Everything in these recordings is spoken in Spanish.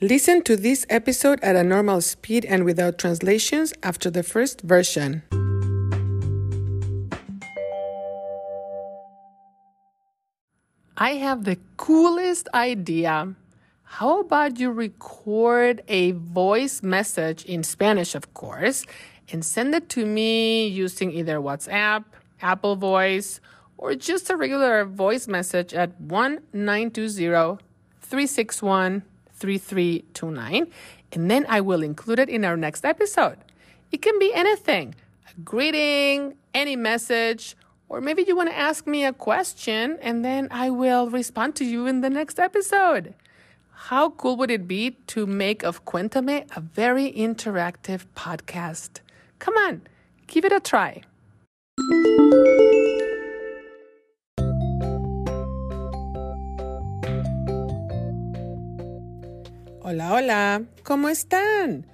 Listen to this episode at a normal speed and without translations after the first version. I have the coolest idea. How about you record a voice message in Spanish, of course, and send it to me using either WhatsApp, Apple Voice, or just a regular voice message at 1 361 3329. And then I will include it in our next episode. It can be anything a greeting, any message, or maybe you want to ask me a question and then I will respond to you in the next episode. How cool would it be to make of Cuéntame a very interactive podcast? Come on, give it a try. Hola, hola, ¿cómo están?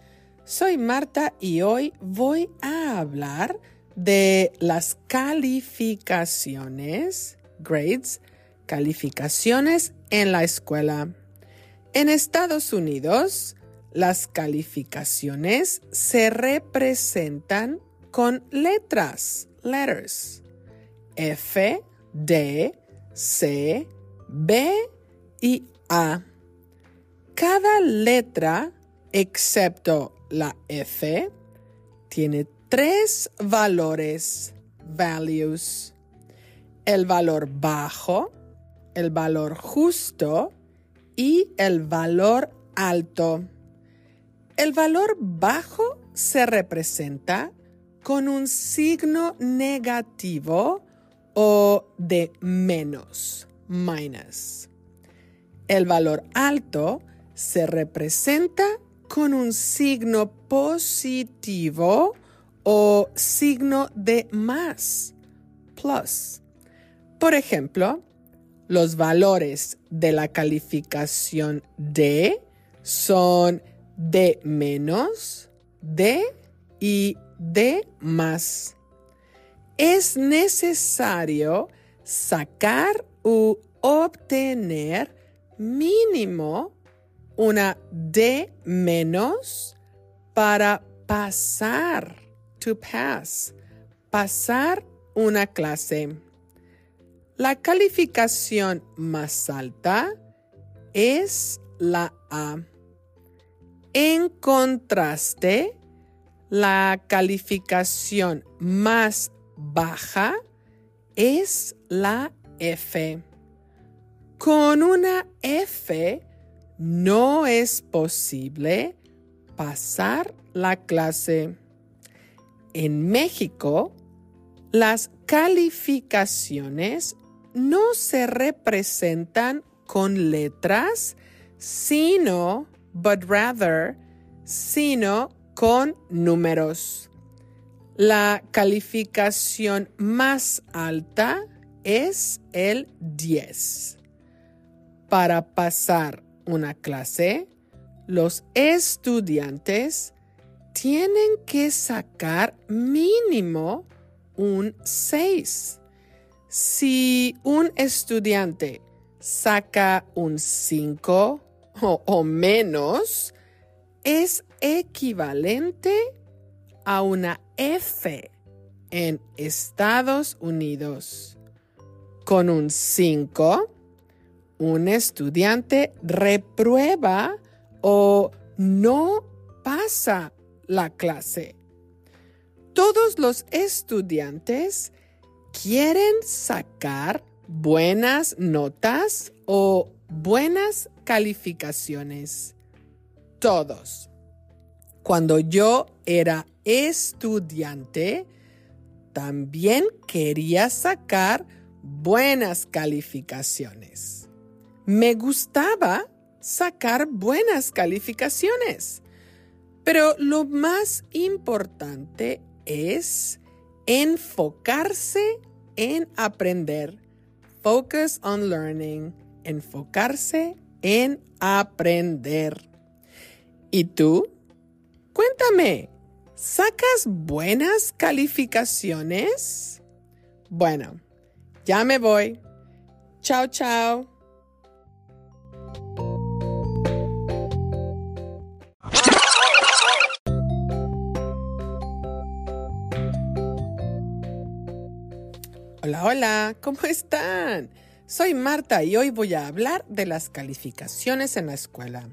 Soy Marta y hoy voy a hablar de las calificaciones, grades, calificaciones en la escuela. En Estados Unidos, las calificaciones se representan con letras, letters. F, D, C, B y A. Cada letra, excepto la F, tiene tres valores, values. El valor bajo, el valor justo y el valor alto. El valor bajo se representa con un signo negativo o de menos, minus. El valor alto se representa con un signo positivo o signo de más, plus. Por ejemplo, los valores de la calificación D son D menos, D y D más. Es necesario sacar u obtener mínimo una D menos para pasar, to pass, pasar una clase. La calificación más alta es la A. En contraste, la calificación más baja es la F. Con una F no es posible pasar la clase. En México, las calificaciones no se representan con letras, sino, but rather, sino con números. La calificación más alta es el 10. Para pasar una clase, los estudiantes tienen que sacar mínimo un 6. Si un estudiante saca un 5 o, menos, es equivalente a una F en Estados Unidos. Con un 5, un estudiante reprueba o no pasa la clase. Todos los estudiantes quieren sacar buenas notas o buenas calificaciones. Todos. Cuando yo era estudiante, también quería sacar buenas calificaciones me gustaba sacar buenas calificaciones. Pero lo más importante es enfocarse en aprender. Focus on learning. Enfocarse en aprender. ¿Y tú? Cuéntame, ¿sacas buenas calificaciones? Bueno, ya me voy. Chao, chao. Hola, hola, ¿cómo están? Soy Marta y hoy voy a hablar de las calificaciones en la escuela.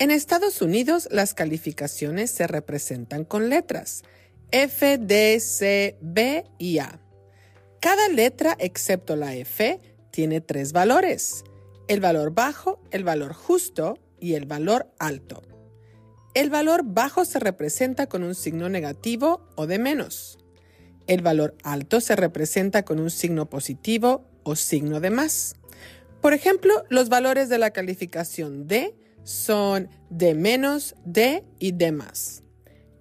En Estados Unidos las calificaciones se representan con letras F, D, C, B y A. Cada letra excepto la F tiene tres valores, el valor bajo, el valor justo y el valor alto. El valor bajo se representa con un signo negativo o de menos. El valor alto se representa con un signo positivo o signo de más. Por ejemplo, los valores de la calificación D son de menos, D y D más.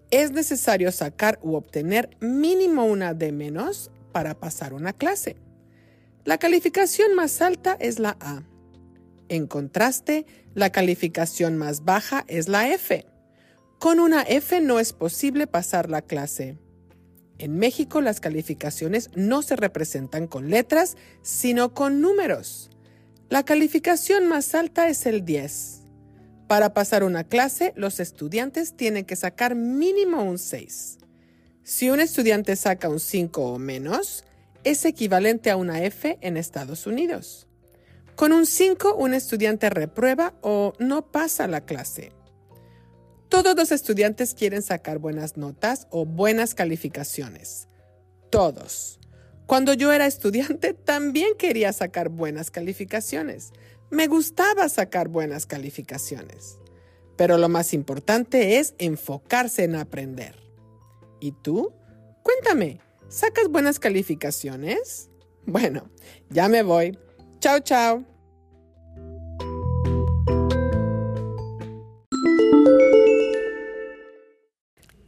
Es necesario sacar u obtener mínimo una D menos para pasar una clase. La calificación más alta es la A. En contraste, la calificación más baja es la F. Con una F no es posible pasar la clase. En México las calificaciones no se representan con letras, sino con números. La calificación más alta es el 10. Para pasar una clase, los estudiantes tienen que sacar mínimo un 6. Si un estudiante saca un 5 o menos, es equivalente a una F en Estados Unidos. Con un 5, un estudiante reprueba o no pasa la clase. Todos los estudiantes quieren sacar buenas notas o buenas calificaciones. Todos. Cuando yo era estudiante también quería sacar buenas calificaciones. Me gustaba sacar buenas calificaciones. Pero lo más importante es enfocarse en aprender. ¿Y tú? Cuéntame, ¿sacas buenas calificaciones? Bueno, ya me voy. Chao, chao.